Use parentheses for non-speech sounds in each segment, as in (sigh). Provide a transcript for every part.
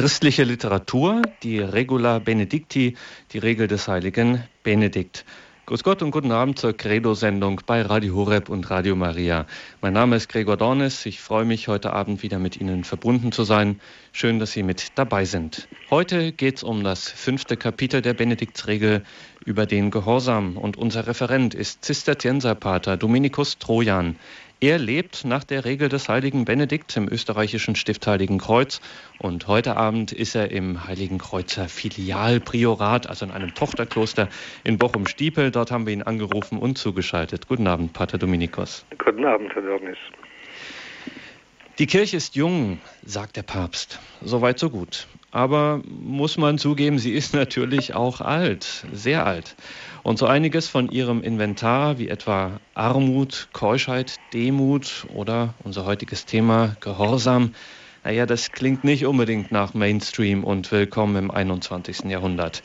Christliche Literatur, die Regula Benedicti, die Regel des heiligen Benedikt. Grüß Gott und guten Abend zur Credo-Sendung bei Radio Horeb und Radio Maria. Mein Name ist Gregor Dornes. Ich freue mich, heute Abend wieder mit Ihnen verbunden zu sein. Schön, dass Sie mit dabei sind. Heute geht es um das fünfte Kapitel der Benediktsregel über den Gehorsam. Und unser Referent ist Zisterzienserpater Dominikus Trojan. Er lebt nach der Regel des heiligen Benedikt im österreichischen Stift Heiligen Kreuz und heute Abend ist er im Heiligen Kreuzer Filialpriorat, also in einem Tochterkloster in Bochum-Stiepel. Dort haben wir ihn angerufen und zugeschaltet. Guten Abend, Pater Dominikus. Guten Abend, Herr Dornis. Die Kirche ist jung, sagt der Papst. Soweit, so gut. Aber muss man zugeben, sie ist (laughs) natürlich auch alt, sehr alt. Und so einiges von ihrem Inventar, wie etwa Armut, Keuschheit, Demut oder unser heutiges Thema Gehorsam, naja, das klingt nicht unbedingt nach Mainstream und Willkommen im 21. Jahrhundert.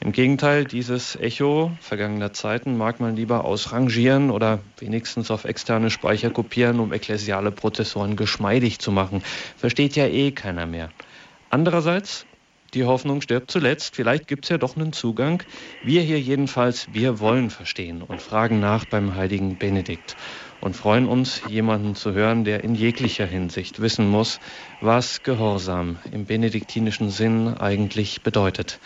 Im Gegenteil, dieses Echo vergangener Zeiten mag man lieber ausrangieren oder wenigstens auf externe Speicher kopieren, um ekklesiale Prozessoren geschmeidig zu machen. Versteht ja eh keiner mehr. Andererseits die Hoffnung stirbt zuletzt. Vielleicht gibt es ja doch einen Zugang. Wir hier jedenfalls, wir wollen verstehen und fragen nach beim heiligen Benedikt und freuen uns, jemanden zu hören, der in jeglicher Hinsicht wissen muss, was Gehorsam im benediktinischen Sinn eigentlich bedeutet.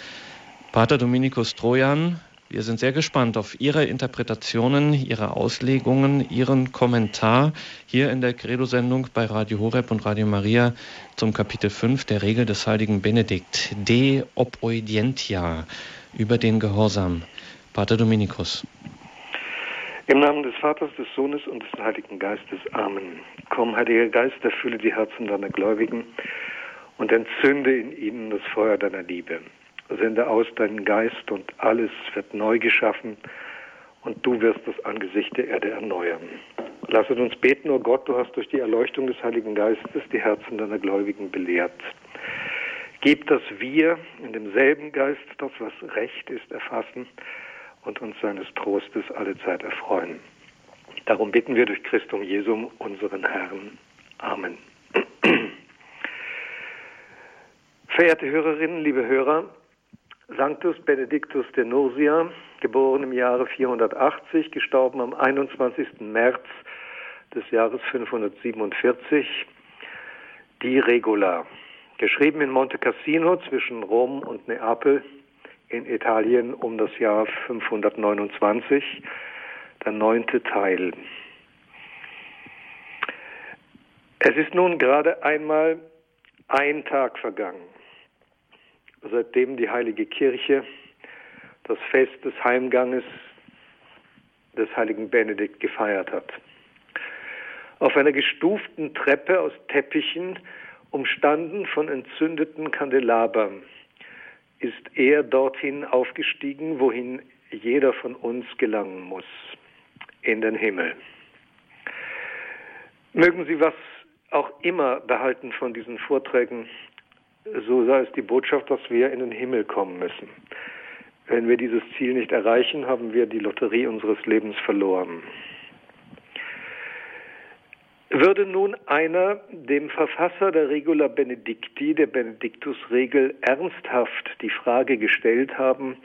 Pater Dominikus Trojan, wir sind sehr gespannt auf Ihre Interpretationen, Ihre Auslegungen, Ihren Kommentar hier in der Credo-Sendung bei Radio Horeb und Radio Maria zum Kapitel 5 der Regel des heiligen Benedikt, De Oboidientia, über den Gehorsam. Pater Dominikus. Im Namen des Vaters, des Sohnes und des Heiligen Geistes. Amen. Komm, Heiliger Geist, erfülle die Herzen deiner Gläubigen und entzünde in ihnen das Feuer deiner Liebe sende aus deinen Geist und alles wird neu geschaffen und du wirst das Angesicht der Erde erneuern. Lasset uns beten, o oh Gott, du hast durch die Erleuchtung des Heiligen Geistes die Herzen deiner Gläubigen belehrt. Gib, dass wir in demselben Geist das, was recht ist, erfassen und uns seines Trostes alle Zeit erfreuen. Darum bitten wir durch Christum Jesum, unseren Herrn. Amen. (clears throat) Verehrte Hörerinnen, liebe Hörer, Sanctus Benedictus de Nursia, geboren im Jahre 480, gestorben am 21. März des Jahres 547, die Regula, geschrieben in Monte Cassino zwischen Rom und Neapel in Italien um das Jahr 529, der neunte Teil. Es ist nun gerade einmal ein Tag vergangen seitdem die Heilige Kirche das Fest des Heimganges des heiligen Benedikt gefeiert hat. Auf einer gestuften Treppe aus Teppichen, umstanden von entzündeten Kandelabern, ist er dorthin aufgestiegen, wohin jeder von uns gelangen muss, in den Himmel. Mögen Sie was auch immer behalten von diesen Vorträgen so sei es die Botschaft, dass wir in den Himmel kommen müssen. Wenn wir dieses Ziel nicht erreichen, haben wir die Lotterie unseres Lebens verloren. Würde nun einer dem Verfasser der Regula Benedicti, der Benediktusregel, ernsthaft die Frage gestellt haben,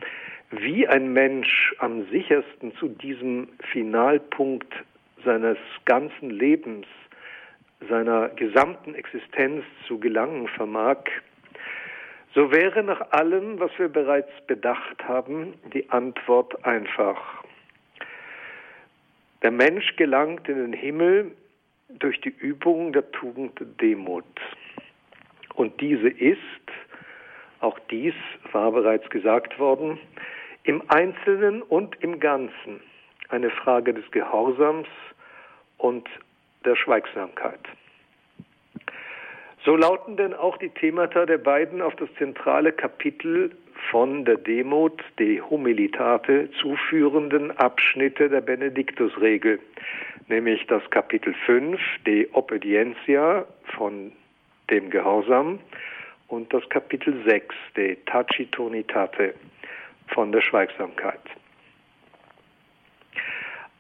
wie ein Mensch am sichersten zu diesem Finalpunkt seines ganzen Lebens, seiner gesamten Existenz zu gelangen vermag, so wäre nach allem, was wir bereits bedacht haben, die Antwort einfach. Der Mensch gelangt in den Himmel durch die Übung der Tugend Demut. Und diese ist, auch dies war bereits gesagt worden, im Einzelnen und im Ganzen eine Frage des Gehorsams und der Schweigsamkeit. So lauten denn auch die Themata der beiden auf das zentrale Kapitel von der Demut, de Humilitate, zuführenden Abschnitte der Benediktusregel, nämlich das Kapitel 5, de Obedientia, von dem Gehorsam, und das Kapitel 6, de Tacitonitate, von der Schweigsamkeit.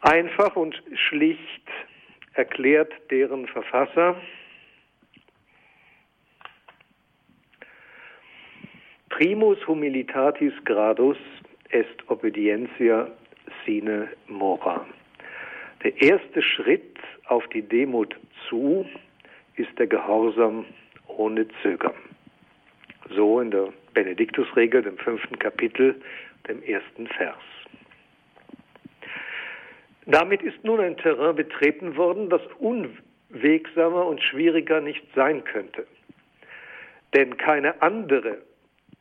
Einfach und schlicht erklärt deren Verfasser, Primus humilitatis gradus est obedientia sine mora. Der erste Schritt auf die Demut zu ist der Gehorsam ohne Zögern. So in der Benediktusregel, dem fünften Kapitel, dem ersten Vers. Damit ist nun ein Terrain betreten worden, das unwegsamer und schwieriger nicht sein könnte. Denn keine andere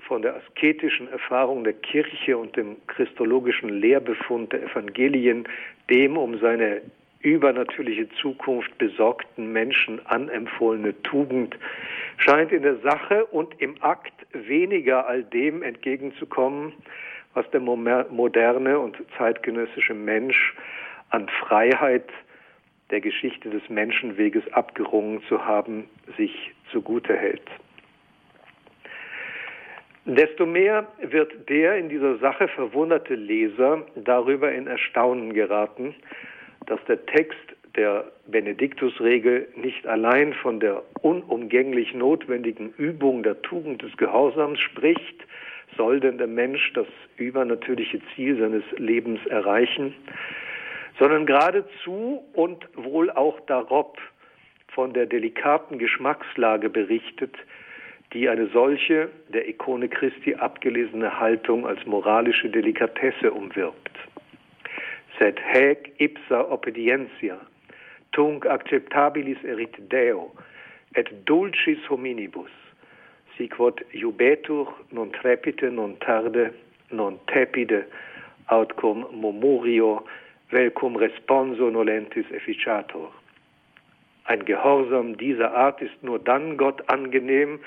von der asketischen Erfahrung der Kirche und dem christologischen Lehrbefund der Evangelien dem um seine übernatürliche Zukunft besorgten Menschen anempfohlene Tugend scheint in der Sache und im Akt weniger all dem entgegenzukommen, was der moderne und zeitgenössische Mensch an Freiheit der Geschichte des Menschenweges abgerungen zu haben, sich zugute hält. Desto mehr wird der in dieser Sache verwunderte Leser darüber in Erstaunen geraten, dass der Text der Benediktusregel nicht allein von der unumgänglich notwendigen Übung der Tugend des Gehorsams spricht, soll denn der Mensch das übernatürliche Ziel seines Lebens erreichen, sondern geradezu und wohl auch darob von der delikaten Geschmackslage berichtet, die eine solche der Ikone Christi abgelesene Haltung als moralische Delikatesse umwirbt. Sed haec ipsa obedientia, tunc acceptabilis erit Deo, et dulcis hominibus, siquod jubetur non trepite non tarde, non tepide, aut cum murmurio, vel cum responso nolentis efficiator. Ein Gehorsam dieser Art ist nur dann Gott angenehm,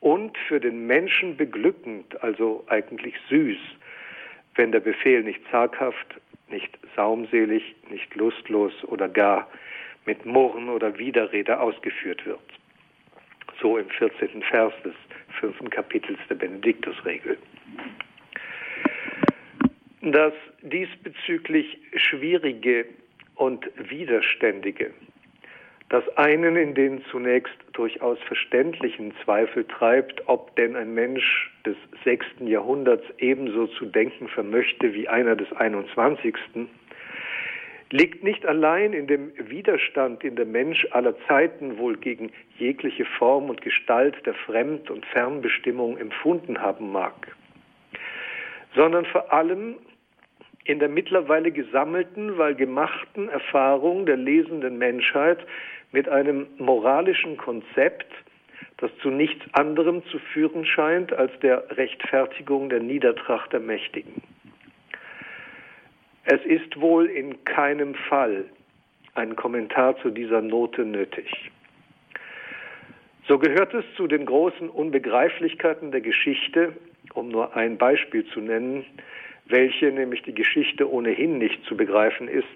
und für den Menschen beglückend, also eigentlich süß, wenn der Befehl nicht zaghaft, nicht saumselig, nicht lustlos oder gar mit Murren oder Widerrede ausgeführt wird. So im 14. Vers des fünften Kapitels der Benediktusregel. Das diesbezüglich Schwierige und Widerständige das einen in den zunächst durchaus verständlichen Zweifel treibt, ob denn ein Mensch des sechsten Jahrhunderts ebenso zu denken vermöchte wie einer des einundzwanzigsten, liegt nicht allein in dem Widerstand, den der Mensch aller Zeiten wohl gegen jegliche Form und Gestalt der Fremd- und Fernbestimmung empfunden haben mag, sondern vor allem in der mittlerweile gesammelten, weil gemachten Erfahrung der lesenden Menschheit mit einem moralischen Konzept, das zu nichts anderem zu führen scheint als der Rechtfertigung der Niedertracht der Mächtigen. Es ist wohl in keinem Fall ein Kommentar zu dieser Note nötig. So gehört es zu den großen Unbegreiflichkeiten der Geschichte, um nur ein Beispiel zu nennen, welche nämlich die Geschichte ohnehin nicht zu begreifen ist,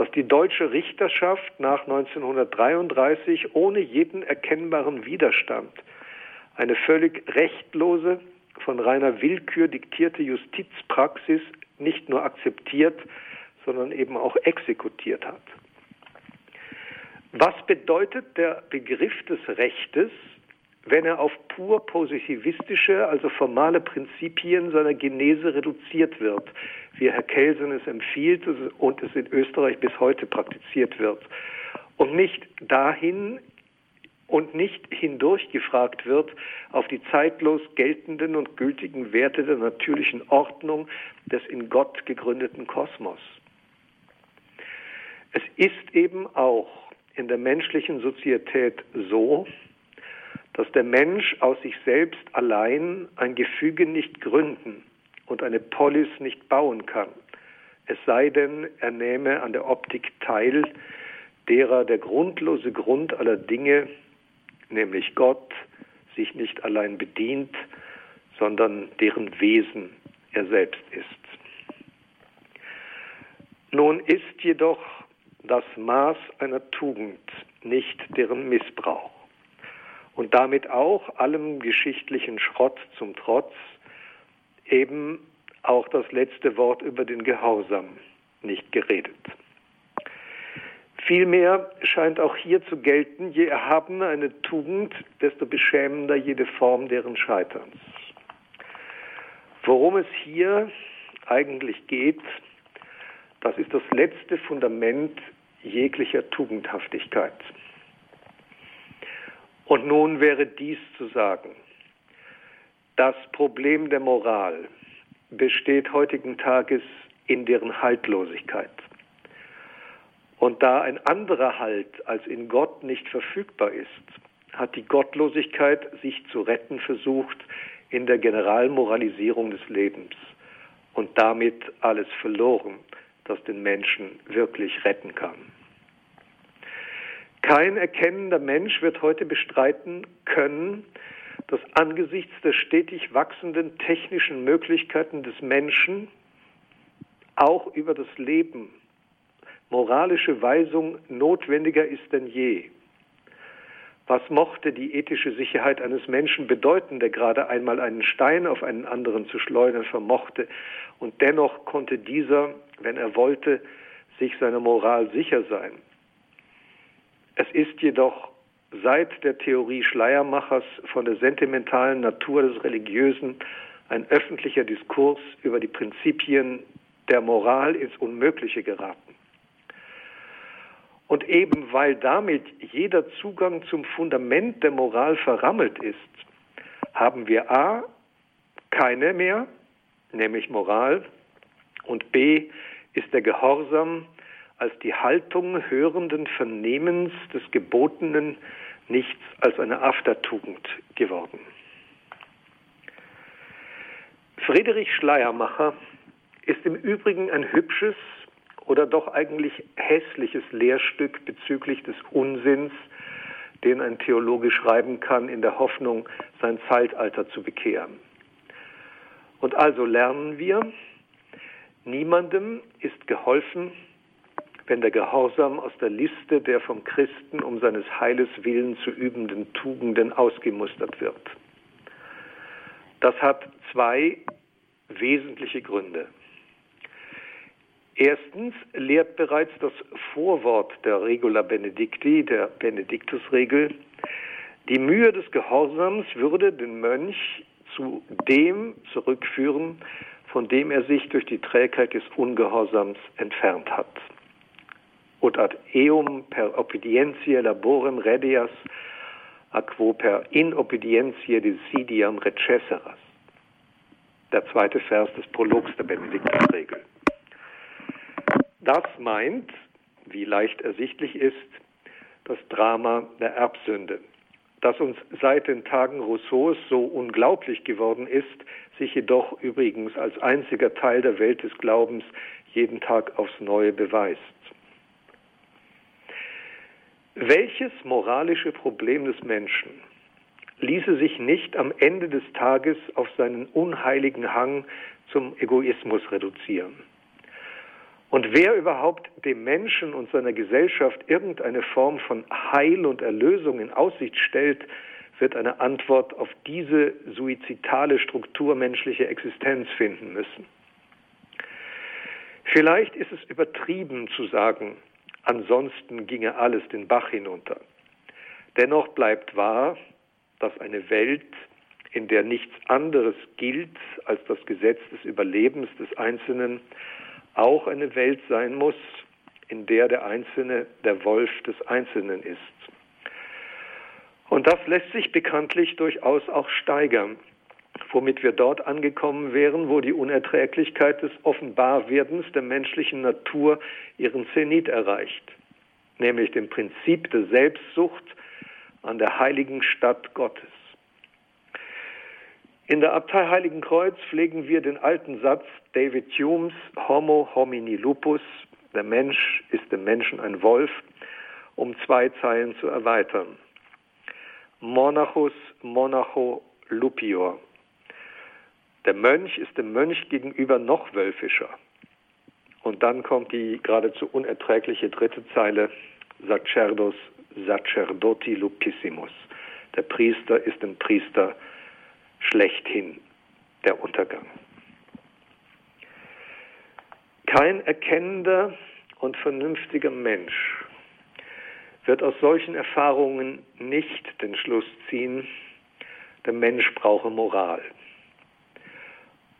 dass die deutsche Richterschaft nach 1933 ohne jeden erkennbaren Widerstand eine völlig rechtlose, von reiner Willkür diktierte Justizpraxis nicht nur akzeptiert, sondern eben auch exekutiert hat. Was bedeutet der Begriff des Rechtes, wenn er auf pur positivistische, also formale Prinzipien seiner Genese reduziert wird, wie Herr Kelsen es empfiehlt und es in Österreich bis heute praktiziert wird, und nicht dahin und nicht hindurch gefragt wird auf die zeitlos geltenden und gültigen Werte der natürlichen Ordnung des in Gott gegründeten Kosmos. Es ist eben auch in der menschlichen Sozietät so, dass der Mensch aus sich selbst allein ein Gefüge nicht gründen und eine Polis nicht bauen kann, es sei denn, er nehme an der Optik teil, derer der grundlose Grund aller Dinge, nämlich Gott, sich nicht allein bedient, sondern deren Wesen er selbst ist. Nun ist jedoch das Maß einer Tugend nicht deren Missbrauch und damit auch allem geschichtlichen Schrott zum Trotz eben auch das letzte Wort über den Gehorsam nicht geredet. Vielmehr scheint auch hier zu gelten, je erhabener eine Tugend, desto beschämender jede Form deren Scheiterns. Worum es hier eigentlich geht, das ist das letzte Fundament jeglicher Tugendhaftigkeit. Und nun wäre dies zu sagen. Das Problem der Moral besteht heutigen Tages in deren Haltlosigkeit. Und da ein anderer Halt als in Gott nicht verfügbar ist, hat die Gottlosigkeit sich zu retten versucht in der Generalmoralisierung des Lebens und damit alles verloren, das den Menschen wirklich retten kann. Kein erkennender Mensch wird heute bestreiten können, dass angesichts der stetig wachsenden technischen Möglichkeiten des Menschen auch über das Leben moralische Weisung notwendiger ist denn je. Was mochte die ethische Sicherheit eines Menschen bedeuten, der gerade einmal einen Stein auf einen anderen zu schleudern vermochte, und dennoch konnte dieser, wenn er wollte, sich seiner Moral sicher sein. Es ist jedoch seit der Theorie Schleiermachers von der sentimentalen Natur des Religiösen ein öffentlicher Diskurs über die Prinzipien der Moral ins Unmögliche geraten. Und eben weil damit jeder Zugang zum Fundament der Moral verrammelt ist, haben wir a. keine mehr, nämlich Moral, und b. ist der Gehorsam als die Haltung hörenden Vernehmens des Gebotenen nichts als eine Aftertugend geworden. Friedrich Schleiermacher ist im Übrigen ein hübsches, oder doch eigentlich hässliches Lehrstück bezüglich des Unsinns, den ein Theologe schreiben kann, in der Hoffnung, sein Zeitalter zu bekehren. Und also lernen wir, niemandem ist geholfen, wenn der Gehorsam aus der Liste der vom Christen um seines Heiles willen zu übenden Tugenden ausgemustert wird. Das hat zwei wesentliche Gründe. Erstens lehrt bereits das Vorwort der Regula Benedicti, der Benediktusregel, die Mühe des Gehorsams würde den Mönch zu dem zurückführen, von dem er sich durch die Trägheit des Ungehorsams entfernt hat. Ut ad eum per obedientia laborem redias, aquo per inobedientia desidiam recesseras. Der zweite Vers des Prologs der Benediktusregel. Das meint, wie leicht ersichtlich ist, das Drama der Erbsünde, das uns seit den Tagen Rousseaus so unglaublich geworden ist, sich jedoch übrigens als einziger Teil der Welt des Glaubens jeden Tag aufs Neue beweist. Welches moralische Problem des Menschen ließe sich nicht am Ende des Tages auf seinen unheiligen Hang zum Egoismus reduzieren? Und wer überhaupt dem Menschen und seiner Gesellschaft irgendeine Form von Heil und Erlösung in Aussicht stellt, wird eine Antwort auf diese suizidale Struktur menschlicher Existenz finden müssen. Vielleicht ist es übertrieben zu sagen, ansonsten ginge alles den Bach hinunter. Dennoch bleibt wahr, dass eine Welt, in der nichts anderes gilt als das Gesetz des Überlebens des Einzelnen, auch eine Welt sein muss, in der der Einzelne der Wolf des Einzelnen ist. Und das lässt sich bekanntlich durchaus auch steigern, womit wir dort angekommen wären, wo die Unerträglichkeit des Offenbarwerdens der menschlichen Natur ihren Zenit erreicht, nämlich dem Prinzip der Selbstsucht an der heiligen Stadt Gottes. In der Abtei Heiligenkreuz pflegen wir den alten Satz David Humes, Homo homini lupus, der Mensch ist dem Menschen ein Wolf, um zwei Zeilen zu erweitern. Monachus monacho lupior. Der Mönch ist dem Mönch gegenüber noch wölfischer. Und dann kommt die geradezu unerträgliche dritte Zeile, Sacerdos sacerdoti lupissimus. Der Priester ist dem Priester schlechthin der Untergang. Kein erkennender und vernünftiger Mensch wird aus solchen Erfahrungen nicht den Schluss ziehen, der Mensch brauche Moral.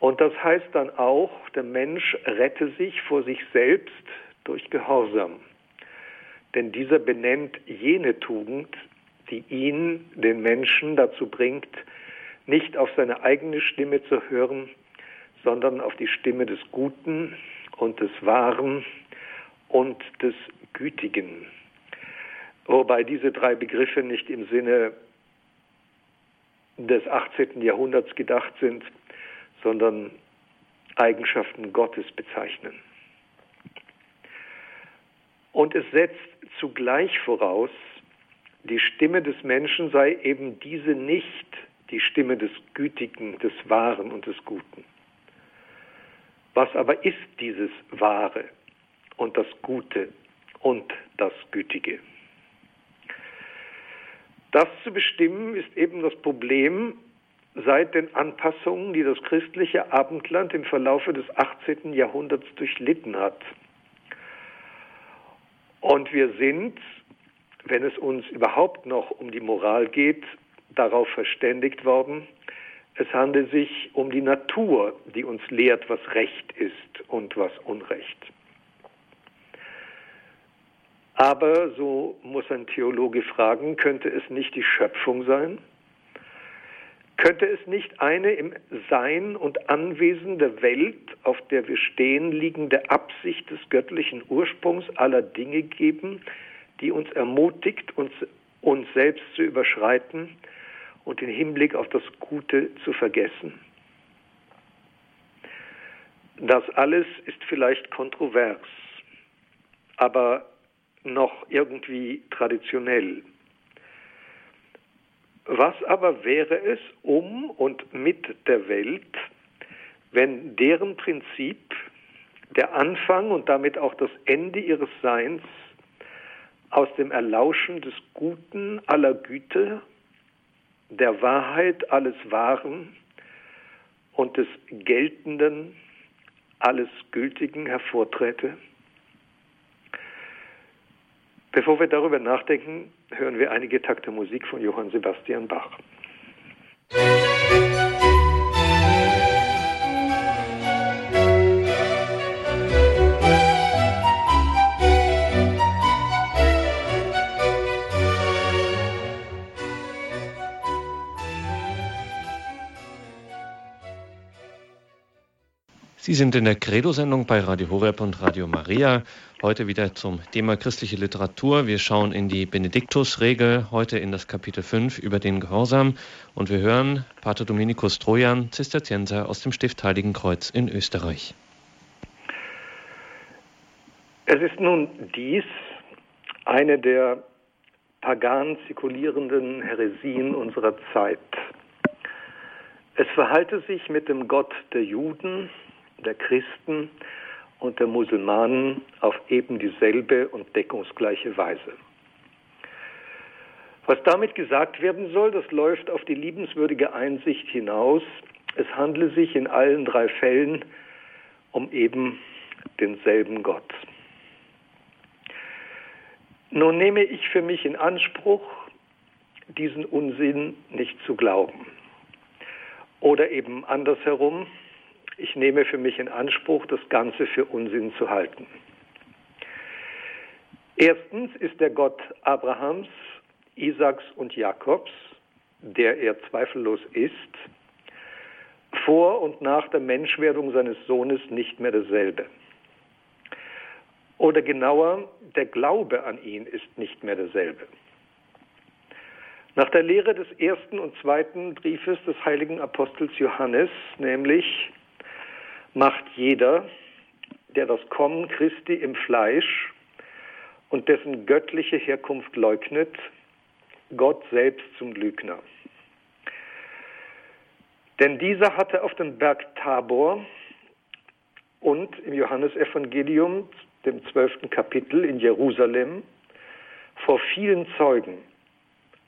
Und das heißt dann auch, der Mensch rette sich vor sich selbst durch Gehorsam. Denn dieser benennt jene Tugend, die ihn, den Menschen, dazu bringt, nicht auf seine eigene Stimme zu hören, sondern auf die Stimme des Guten und des Wahren und des Gütigen. Wobei diese drei Begriffe nicht im Sinne des 18. Jahrhunderts gedacht sind, sondern Eigenschaften Gottes bezeichnen. Und es setzt zugleich voraus, die Stimme des Menschen sei eben diese nicht die Stimme des Gütigen, des Wahren und des Guten. Was aber ist dieses Wahre und das Gute und das Gütige? Das zu bestimmen ist eben das Problem seit den Anpassungen, die das christliche Abendland im Verlaufe des 18. Jahrhunderts durchlitten hat. Und wir sind, wenn es uns überhaupt noch um die Moral geht, darauf verständigt worden, es handelt sich um die Natur, die uns lehrt, was Recht ist und was Unrecht. Aber, so muss ein Theologe fragen, könnte es nicht die Schöpfung sein? Könnte es nicht eine im Sein und Anwesen der Welt, auf der wir stehen, liegende Absicht des göttlichen Ursprungs aller Dinge geben, die uns ermutigt, uns, uns selbst zu überschreiten und den Hinblick auf das Gute zu vergessen? Das alles ist vielleicht kontrovers, aber noch irgendwie traditionell. Was aber wäre es um und mit der Welt, wenn deren Prinzip, der Anfang und damit auch das Ende ihres Seins aus dem Erlauschen des Guten aller Güte, der Wahrheit alles Wahren und des Geltenden alles Gültigen hervorträte? Bevor wir darüber nachdenken, hören wir einige Takte Musik von Johann Sebastian Bach. Sie sind in der Credo-Sendung bei Radio Horeb und Radio Maria. Heute wieder zum Thema christliche Literatur. Wir schauen in die Benediktusregel, heute in das Kapitel 5 über den Gehorsam. Und wir hören Pater Dominikus Trojan, Zisterzienser aus dem Stift Heiligenkreuz in Österreich. Es ist nun dies eine der pagan zikulierenden Heresien unserer Zeit. Es verhalte sich mit dem Gott der Juden der Christen und der Musulmanen auf eben dieselbe und deckungsgleiche Weise. Was damit gesagt werden soll, das läuft auf die liebenswürdige Einsicht hinaus, es handle sich in allen drei Fällen um eben denselben Gott. Nun nehme ich für mich in Anspruch, diesen Unsinn nicht zu glauben. Oder eben andersherum, ich nehme für mich in Anspruch, das Ganze für Unsinn zu halten. Erstens ist der Gott Abrahams, Isaaks und Jakobs, der er zweifellos ist, vor und nach der Menschwerdung seines Sohnes nicht mehr dasselbe. Oder genauer, der Glaube an ihn ist nicht mehr derselbe. Nach der Lehre des ersten und zweiten Briefes des heiligen Apostels Johannes, nämlich macht jeder, der das Kommen Christi im Fleisch und dessen göttliche Herkunft leugnet, Gott selbst zum Lügner. Denn dieser hatte auf dem Berg Tabor und im Johannesevangelium, dem zwölften Kapitel in Jerusalem, vor vielen Zeugen,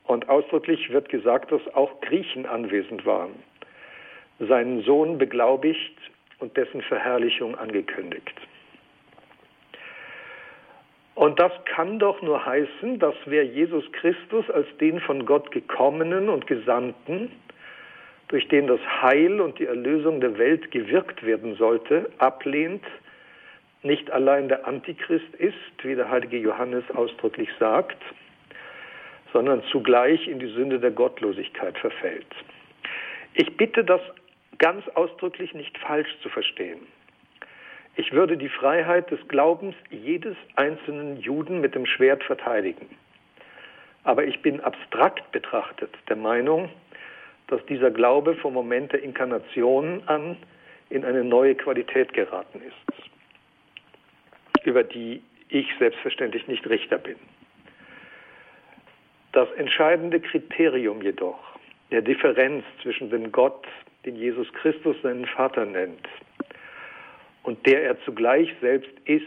und ausdrücklich wird gesagt, dass auch Griechen anwesend waren, seinen Sohn beglaubigt und dessen Verherrlichung angekündigt. Und das kann doch nur heißen, dass wer Jesus Christus als den von Gott gekommenen und Gesandten, durch den das Heil und die Erlösung der Welt gewirkt werden sollte, ablehnt, nicht allein der Antichrist ist, wie der heilige Johannes ausdrücklich sagt, sondern zugleich in die Sünde der Gottlosigkeit verfällt. Ich bitte das ganz ausdrücklich nicht falsch zu verstehen. Ich würde die Freiheit des Glaubens jedes einzelnen Juden mit dem Schwert verteidigen. Aber ich bin abstrakt betrachtet der Meinung, dass dieser Glaube vom Moment der Inkarnation an in eine neue Qualität geraten ist, über die ich selbstverständlich nicht Richter bin. Das entscheidende Kriterium jedoch, der Differenz zwischen dem Gott, den Jesus Christus seinen Vater nennt, und der er zugleich selbst ist,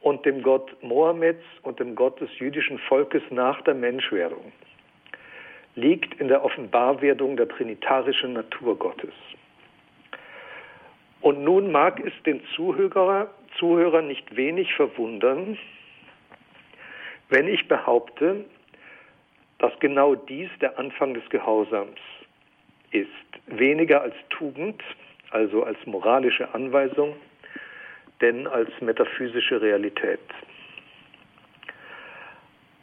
und dem Gott Mohammeds und dem Gott des jüdischen Volkes nach der Menschwerdung, liegt in der Offenbarwerdung der trinitarischen Natur Gottes. Und nun mag es den Zuhörer, Zuhörer nicht wenig verwundern, wenn ich behaupte, dass genau dies der Anfang des Gehorsams ist, weniger als Tugend, also als moralische Anweisung, denn als metaphysische Realität.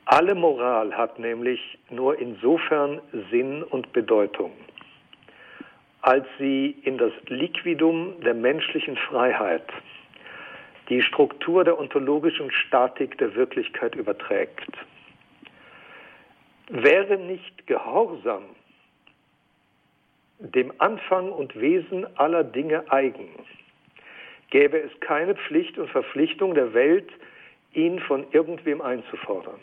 Alle Moral hat nämlich nur insofern Sinn und Bedeutung, als sie in das Liquidum der menschlichen Freiheit die Struktur der ontologischen Statik der Wirklichkeit überträgt. Wäre nicht Gehorsam dem Anfang und Wesen aller Dinge eigen, gäbe es keine Pflicht und Verpflichtung der Welt, ihn von irgendwem einzufordern.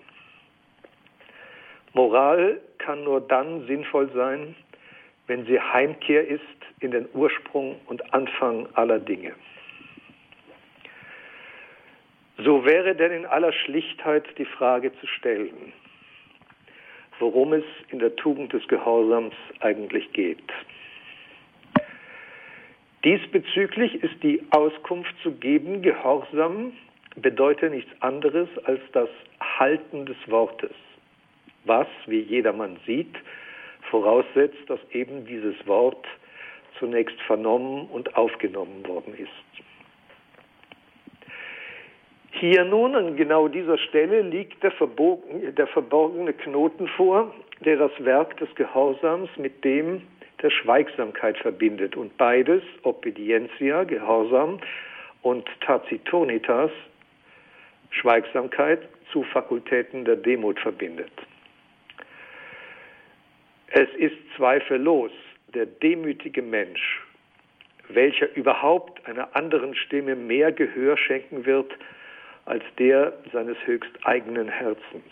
Moral kann nur dann sinnvoll sein, wenn sie Heimkehr ist in den Ursprung und Anfang aller Dinge. So wäre denn in aller Schlichtheit die Frage zu stellen, worum es in der Tugend des Gehorsams eigentlich geht. Diesbezüglich ist die Auskunft zu geben, Gehorsam bedeutet nichts anderes als das Halten des Wortes, was, wie jedermann sieht, voraussetzt, dass eben dieses Wort zunächst vernommen und aufgenommen worden ist. Hier nun an genau dieser Stelle liegt der, der verborgene Knoten vor, der das Werk des Gehorsams mit dem der Schweigsamkeit verbindet. Und beides, Obedientia, Gehorsam, und Tacitonitas, Schweigsamkeit, zu Fakultäten der Demut verbindet. Es ist zweifellos der demütige Mensch, welcher überhaupt einer anderen Stimme mehr Gehör schenken wird als der seines höchst eigenen Herzens.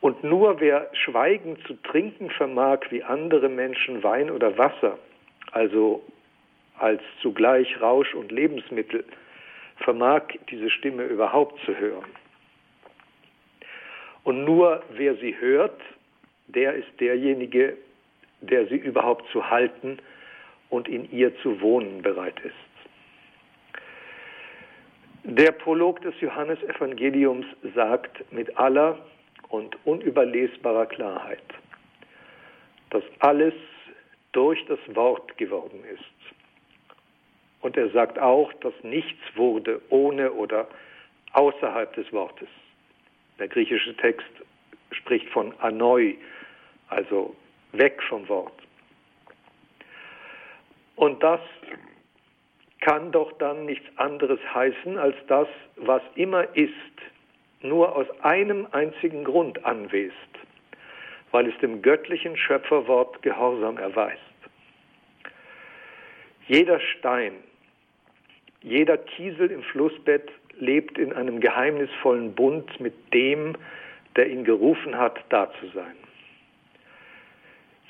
Und nur wer Schweigen zu trinken vermag wie andere Menschen Wein oder Wasser, also als zugleich Rausch und Lebensmittel, vermag diese Stimme überhaupt zu hören. Und nur wer sie hört, der ist derjenige, der sie überhaupt zu halten und in ihr zu wohnen bereit ist. Der Prolog des Johannesevangeliums sagt mit aller und unüberlesbarer Klarheit, dass alles durch das Wort geworden ist. Und er sagt auch, dass nichts wurde ohne oder außerhalb des Wortes. Der griechische Text spricht von anoi, also weg vom Wort. Und das kann doch dann nichts anderes heißen, als das, was immer ist, nur aus einem einzigen Grund anwesend, weil es dem göttlichen Schöpferwort Gehorsam erweist. Jeder Stein, jeder Kiesel im Flussbett lebt in einem geheimnisvollen Bund mit dem, der ihn gerufen hat, da zu sein.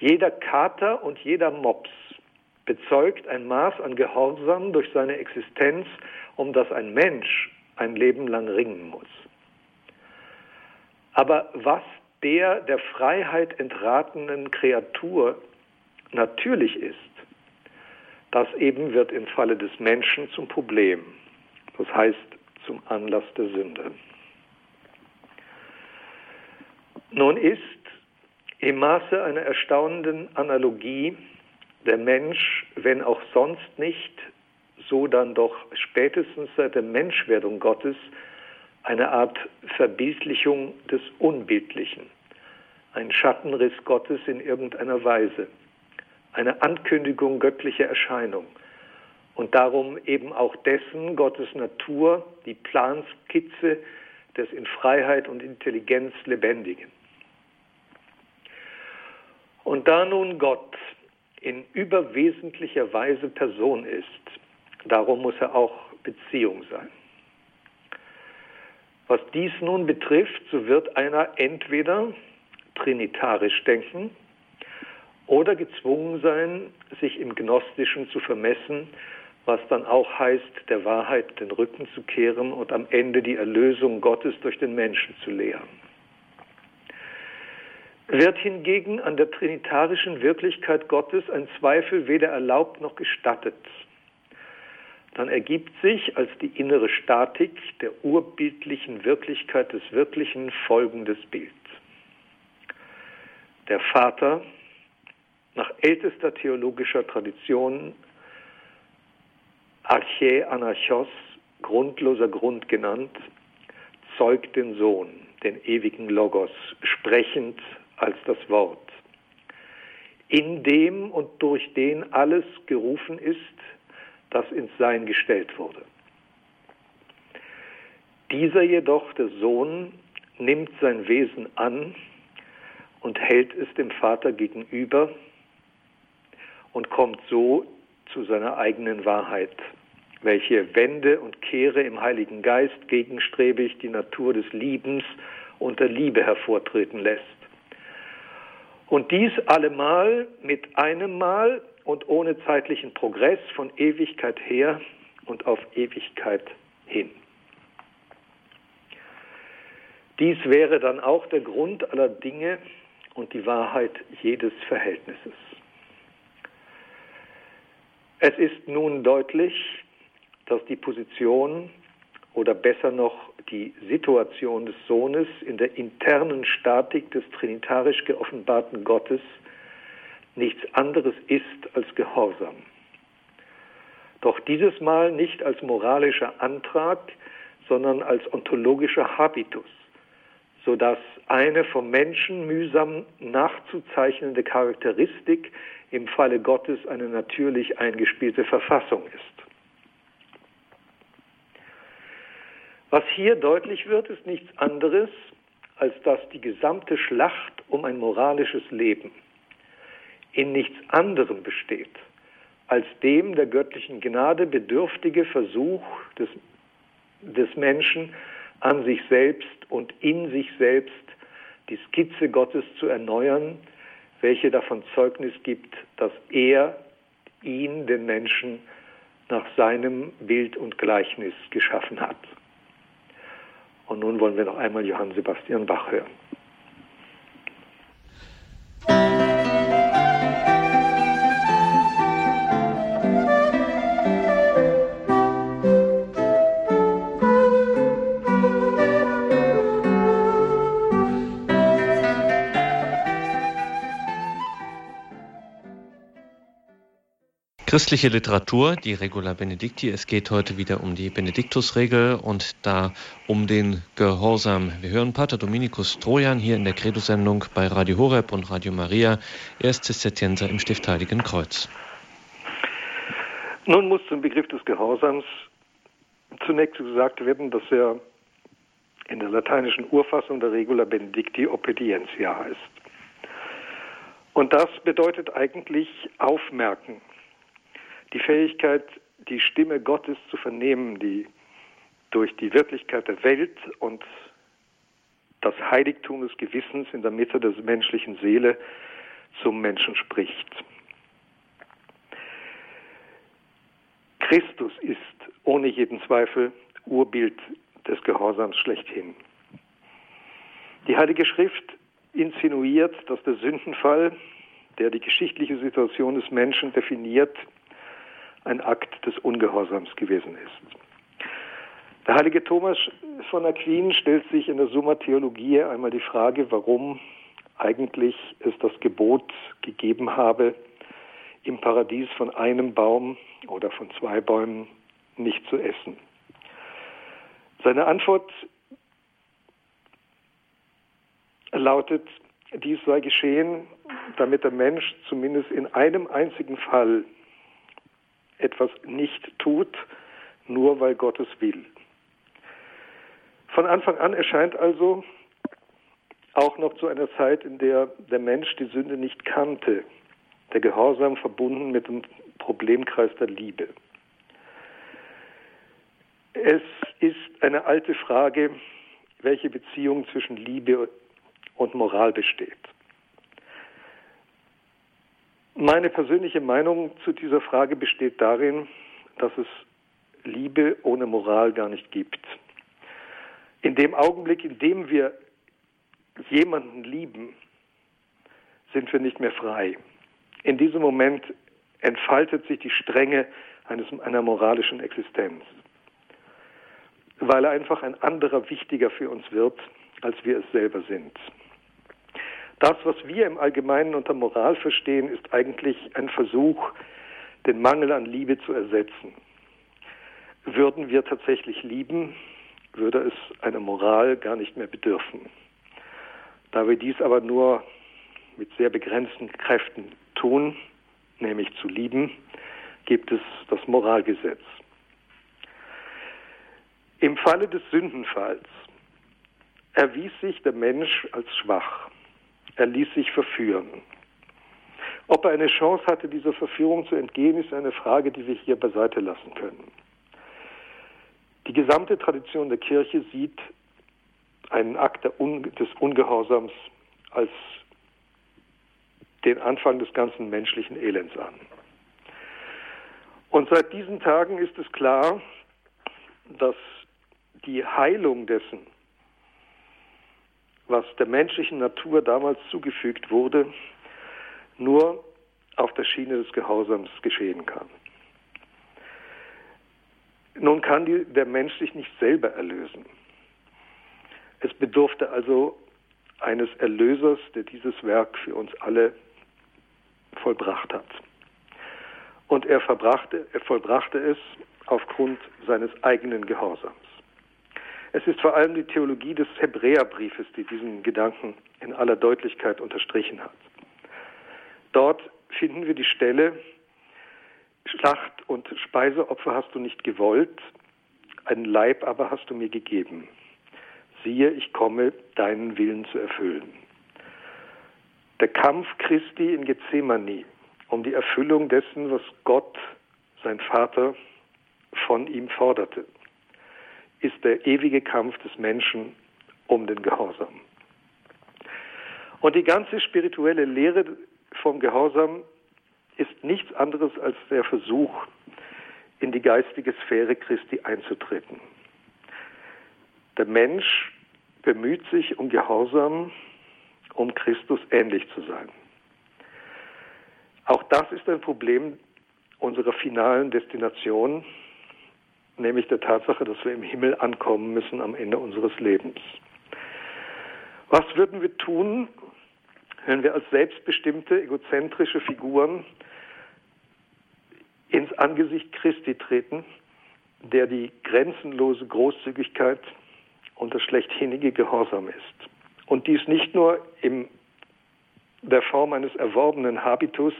Jeder Kater und jeder Mops bezeugt ein Maß an Gehorsam durch seine Existenz, um das ein Mensch ein Leben lang ringen muss. Aber was der der Freiheit entratenen Kreatur natürlich ist, das eben wird im Falle des Menschen zum Problem, das heißt zum Anlass der Sünde. Nun ist Im Maße einer erstaunenden Analogie der Mensch, wenn auch sonst nicht, so dann doch spätestens seit der Menschwerdung Gottes eine Art Verbildlichung des Unbildlichen, ein Schattenriss Gottes in irgendeiner Weise, eine Ankündigung göttlicher Erscheinung und darum eben auch dessen Gottes Natur, die Planskizze des in Freiheit und Intelligenz Lebendigen. Und da nun Gott in überwesentlicher Weise Person ist, darum muss er auch Beziehung sein. Was dies nun betrifft, so wird einer entweder trinitarisch denken oder gezwungen sein, sich im Gnostischen zu vermessen, was dann auch heißt, der Wahrheit den Rücken zu kehren und am Ende die Erlösung Gottes durch den Menschen zu lehren. Wird hingegen an der trinitarischen Wirklichkeit Gottes ein Zweifel weder erlaubt noch gestattet, dann ergibt sich als die innere Statik der urbildlichen Wirklichkeit des Wirklichen folgendes Bild. Der Vater, nach ältester theologischer Tradition, Archä Anarchos, grundloser Grund genannt, zeugt den Sohn, den ewigen Logos, sprechend als das Wort, in dem und durch den alles gerufen ist, das ins Sein gestellt wurde. Dieser jedoch, der Sohn, nimmt sein Wesen an und hält es dem Vater gegenüber und kommt so zu seiner eigenen Wahrheit, welche wende und kehre im Heiligen Geist gegenstrebig die Natur des Liebens und der Liebe hervortreten lässt. Und dies allemal mit einem Mal und ohne zeitlichen Progress von Ewigkeit her und auf Ewigkeit hin. Dies wäre dann auch der Grund aller Dinge und die Wahrheit jedes Verhältnisses. Es ist nun deutlich, dass die Position oder besser noch die Situation des Sohnes in der internen Statik des trinitarisch geoffenbarten Gottes nichts anderes ist als Gehorsam. Doch dieses Mal nicht als moralischer Antrag, sondern als ontologischer Habitus, sodass eine vom Menschen mühsam nachzuzeichnende Charakteristik im Falle Gottes eine natürlich eingespielte Verfassung ist. Was hier deutlich wird, ist nichts anderes, als dass die gesamte Schlacht um ein moralisches Leben in nichts anderem besteht, als dem der göttlichen Gnade bedürftige Versuch des, des Menschen an sich selbst und in sich selbst die Skizze Gottes zu erneuern, welche davon Zeugnis gibt, dass er ihn, den Menschen, nach seinem Bild und Gleichnis geschaffen hat. Und nun wollen wir noch einmal Johann Sebastian Bach hören. Christliche Literatur, die Regula Benedicti. Es geht heute wieder um die Benediktusregel und da um den Gehorsam. Wir hören Pater Dominikus Trojan hier in der Credo-Sendung bei Radio Horeb und Radio Maria. Er ist Zisterzienser im Stift Heiligen Kreuz. Nun muss zum Begriff des Gehorsams zunächst gesagt werden, dass er in der lateinischen Urfassung der Regula Benedicti Obedientia heißt. Und das bedeutet eigentlich aufmerken, die Fähigkeit, die Stimme Gottes zu vernehmen, die durch die Wirklichkeit der Welt und das Heiligtum des Gewissens in der Mitte der menschlichen Seele zum Menschen spricht. Christus ist ohne jeden Zweifel Urbild des Gehorsams schlechthin. Die Heilige Schrift insinuiert, dass der Sündenfall, der die geschichtliche Situation des Menschen definiert, ein Akt des Ungehorsams gewesen ist. Der heilige Thomas von Aquin stellt sich in der Summa Theologiae einmal die Frage, warum eigentlich es das Gebot gegeben habe, im Paradies von einem Baum oder von zwei Bäumen nicht zu essen. Seine Antwort lautet, dies sei geschehen, damit der Mensch zumindest in einem einzigen Fall etwas nicht tut, nur weil Gott es will. Von Anfang an erscheint also auch noch zu einer Zeit, in der der Mensch die Sünde nicht kannte, der Gehorsam verbunden mit dem Problemkreis der Liebe. Es ist eine alte Frage, welche Beziehung zwischen Liebe und Moral besteht. Meine persönliche Meinung zu dieser Frage besteht darin, dass es Liebe ohne Moral gar nicht gibt. In dem Augenblick, in dem wir jemanden lieben, sind wir nicht mehr frei. In diesem Moment entfaltet sich die Strenge eines, einer moralischen Existenz, weil er einfach ein anderer wichtiger für uns wird, als wir es selber sind. Das, was wir im Allgemeinen unter Moral verstehen, ist eigentlich ein Versuch, den Mangel an Liebe zu ersetzen. Würden wir tatsächlich lieben, würde es einer Moral gar nicht mehr bedürfen. Da wir dies aber nur mit sehr begrenzten Kräften tun, nämlich zu lieben, gibt es das Moralgesetz. Im Falle des Sündenfalls erwies sich der Mensch als schwach. Er ließ sich verführen. Ob er eine Chance hatte, dieser Verführung zu entgehen, ist eine Frage, die wir hier beiseite lassen können. Die gesamte Tradition der Kirche sieht einen Akt des Ungehorsams als den Anfang des ganzen menschlichen Elends an. Und seit diesen Tagen ist es klar, dass die Heilung dessen, was der menschlichen Natur damals zugefügt wurde, nur auf der Schiene des Gehorsams geschehen kann. Nun kann die, der Mensch sich nicht selber erlösen. Es bedurfte also eines Erlösers, der dieses Werk für uns alle vollbracht hat. Und er, er vollbrachte es aufgrund seines eigenen Gehorsams. Es ist vor allem die Theologie des Hebräerbriefes, die diesen Gedanken in aller Deutlichkeit unterstrichen hat. Dort finden wir die Stelle, Schlacht und Speiseopfer hast du nicht gewollt, einen Leib aber hast du mir gegeben. Siehe, ich komme, deinen Willen zu erfüllen. Der Kampf Christi in Gethsemane um die Erfüllung dessen, was Gott, sein Vater, von ihm forderte ist der ewige Kampf des Menschen um den Gehorsam. Und die ganze spirituelle Lehre vom Gehorsam ist nichts anderes als der Versuch, in die geistige Sphäre Christi einzutreten. Der Mensch bemüht sich um Gehorsam, um Christus ähnlich zu sein. Auch das ist ein Problem unserer finalen Destination, nämlich der Tatsache, dass wir im Himmel ankommen müssen am Ende unseres Lebens. Was würden wir tun, wenn wir als selbstbestimmte, egozentrische Figuren ins Angesicht Christi treten, der die grenzenlose Großzügigkeit und das schlechthinige Gehorsam ist? Und dies nicht nur in der Form eines erworbenen Habitus,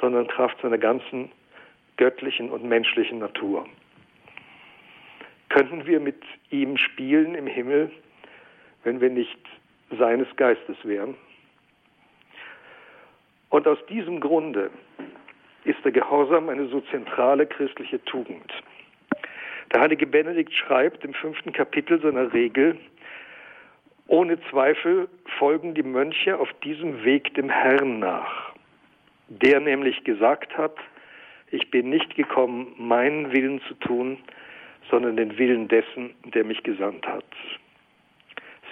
sondern Kraft seiner ganzen göttlichen und menschlichen Natur. Könnten wir mit ihm spielen im Himmel, wenn wir nicht seines Geistes wären? Und aus diesem Grunde ist der Gehorsam eine so zentrale christliche Tugend. Der heilige Benedikt schreibt im fünften Kapitel seiner Regel, ohne Zweifel folgen die Mönche auf diesem Weg dem Herrn nach, der nämlich gesagt hat, ich bin nicht gekommen, meinen Willen zu tun, sondern den Willen dessen, der mich gesandt hat.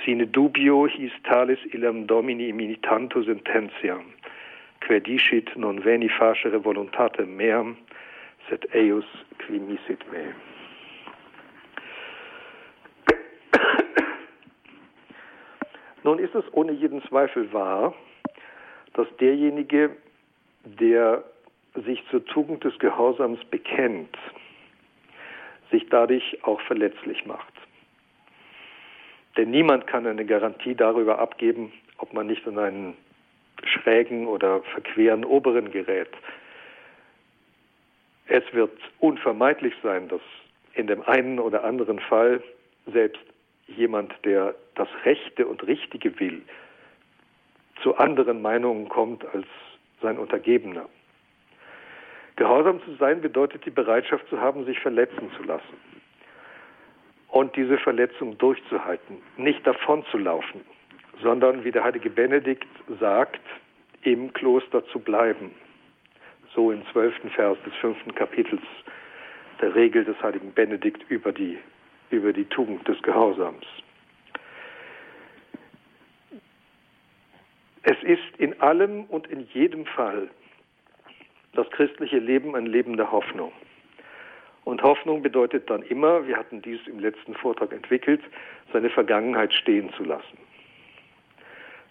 Sine dubio his talis illam domini iminitanto sententiam, quedicit non veni facere voluntate meam, sed eius qui misit me. (coughs) Nun ist es ohne jeden Zweifel wahr, dass derjenige, der sich zur Tugend des Gehorsams bekennt, sich dadurch auch verletzlich macht. Denn niemand kann eine Garantie darüber abgeben, ob man nicht in einen schrägen oder verqueren oberen gerät. Es wird unvermeidlich sein, dass in dem einen oder anderen Fall selbst jemand, der das Rechte und Richtige will, zu anderen Meinungen kommt als sein Untergebener. Gehorsam zu sein bedeutet die Bereitschaft zu haben, sich verletzen zu lassen und diese Verletzung durchzuhalten, nicht davon zu laufen, sondern, wie der heilige Benedikt sagt, im Kloster zu bleiben. So im zwölften Vers des fünften Kapitels der Regel des heiligen Benedikt über die, über die Tugend des Gehorsams. Es ist in allem und in jedem Fall das christliche Leben ein Leben der Hoffnung. Und Hoffnung bedeutet dann immer, wir hatten dies im letzten Vortrag entwickelt, seine Vergangenheit stehen zu lassen.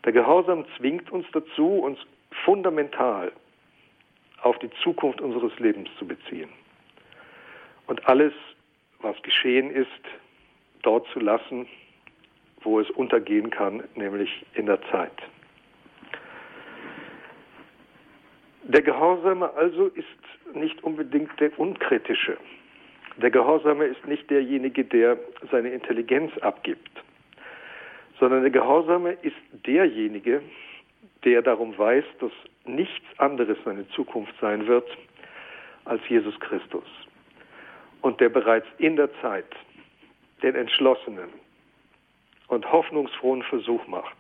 Der Gehorsam zwingt uns dazu, uns fundamental auf die Zukunft unseres Lebens zu beziehen. Und alles, was geschehen ist, dort zu lassen, wo es untergehen kann, nämlich in der Zeit. Der Gehorsame also ist nicht unbedingt der Unkritische. Der Gehorsame ist nicht derjenige, der seine Intelligenz abgibt, sondern der Gehorsame ist derjenige, der darum weiß, dass nichts anderes seine Zukunft sein wird als Jesus Christus. Und der bereits in der Zeit den entschlossenen und hoffnungsfrohen Versuch macht,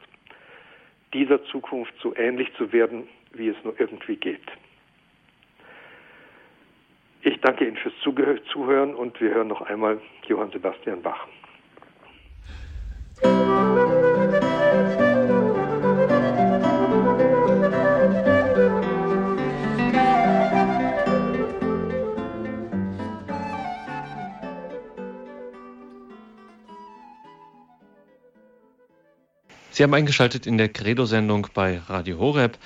dieser Zukunft so ähnlich zu werden, wie es nur irgendwie geht. Ich danke Ihnen fürs Zuhören und wir hören noch einmal Johann Sebastian Bach. Sie haben eingeschaltet in der Credo-Sendung bei Radio Horeb.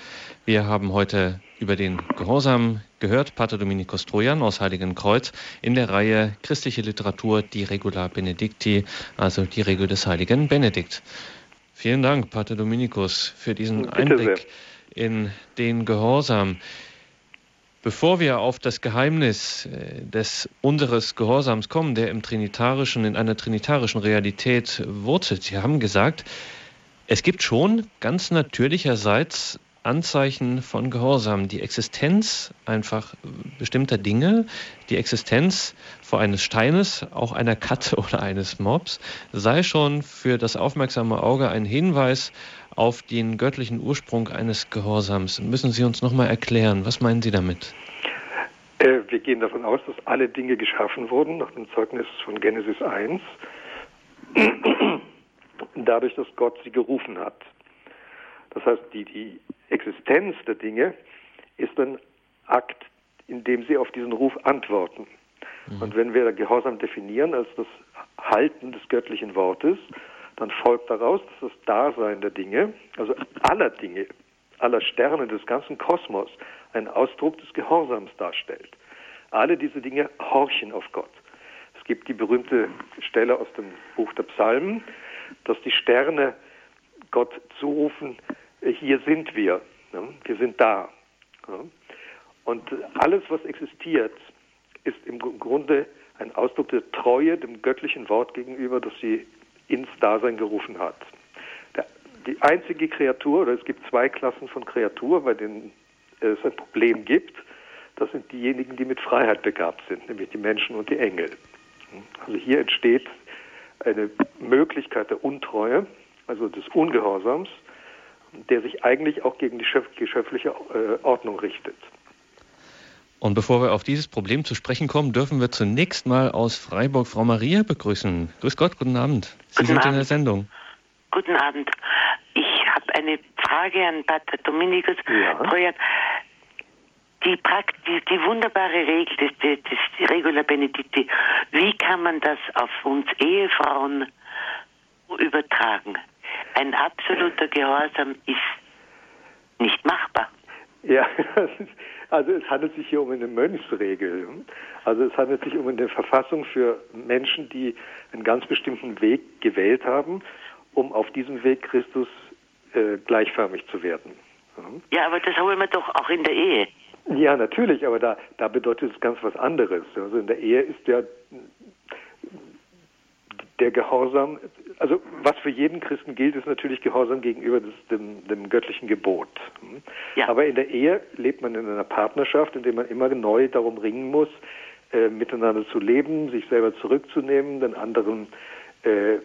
Wir haben heute über den Gehorsam gehört, Pater Dominikus Trojan aus Heiligenkreuz in der Reihe Christliche Literatur, die Regula Benedicti, also die Regel des Heiligen Benedikt. Vielen Dank, Pater Dominikus, für diesen Bitte Einblick sehr. in den Gehorsam. Bevor wir auf das Geheimnis äh, des unseres Gehorsams kommen, der im trinitarischen, in einer trinitarischen Realität wurzelt, Sie haben gesagt, es gibt schon ganz natürlicherseits Anzeichen von Gehorsam, die Existenz einfach bestimmter Dinge, die Existenz vor eines Steines, auch einer Katze (laughs) oder eines Mobs, sei schon für das aufmerksame Auge ein Hinweis auf den göttlichen Ursprung eines Gehorsams. Müssen Sie uns nochmal erklären, was meinen Sie damit? Äh, wir gehen davon aus, dass alle Dinge geschaffen wurden, nach dem Zeugnis von Genesis 1 dadurch, dass Gott sie gerufen hat. Das heißt, die, die Existenz der Dinge ist ein Akt, in dem sie auf diesen Ruf antworten. Mhm. Und wenn wir Gehorsam definieren als das Halten des göttlichen Wortes, dann folgt daraus, dass das Dasein der Dinge, also aller Dinge, aller Sterne des ganzen Kosmos, ein Ausdruck des Gehorsams darstellt. Alle diese Dinge horchen auf Gott. Es gibt die berühmte Stelle aus dem Buch der Psalmen, dass die Sterne Gott zurufen, hier sind wir, wir sind da. Und alles, was existiert, ist im Grunde ein Ausdruck der Treue dem göttlichen Wort gegenüber, das sie ins Dasein gerufen hat. Die einzige Kreatur, oder es gibt zwei Klassen von Kreatur, bei denen es ein Problem gibt, das sind diejenigen, die mit Freiheit begabt sind, nämlich die Menschen und die Engel. Also hier entsteht eine Möglichkeit der Untreue, also des Ungehorsams, der sich eigentlich auch gegen die geschöpfliche äh, Ordnung richtet. Und bevor wir auf dieses Problem zu sprechen kommen, dürfen wir zunächst mal aus Freiburg Frau Maria begrüßen. Grüß Gott, guten Abend. Sie guten sind Abend. in der Sendung. Guten Abend. Ich habe eine Frage an Pater Dominikus ja. Die, die, die, wunderbare Regel des, des, des Regula Benedicti, wie kann man das auf uns Ehefrauen übertragen? ein absoluter Gehorsam ist nicht machbar. Ja, (laughs) also es handelt sich hier um eine Mönchsregel. Also es handelt sich um eine Verfassung für Menschen, die einen ganz bestimmten Weg gewählt haben, um auf diesem Weg Christus äh, gleichförmig zu werden. Ja, aber das holen wir doch auch in der Ehe. Ja, natürlich, aber da, da bedeutet es ganz was anderes. Also in der Ehe ist ja der Gehorsam, also was für jeden Christen gilt, ist natürlich Gehorsam gegenüber des, dem, dem, göttlichen Gebot. Ja. Aber in der Ehe lebt man in einer Partnerschaft, in der man immer neu darum ringen muss, äh, miteinander zu leben, sich selber zurückzunehmen, den anderen äh,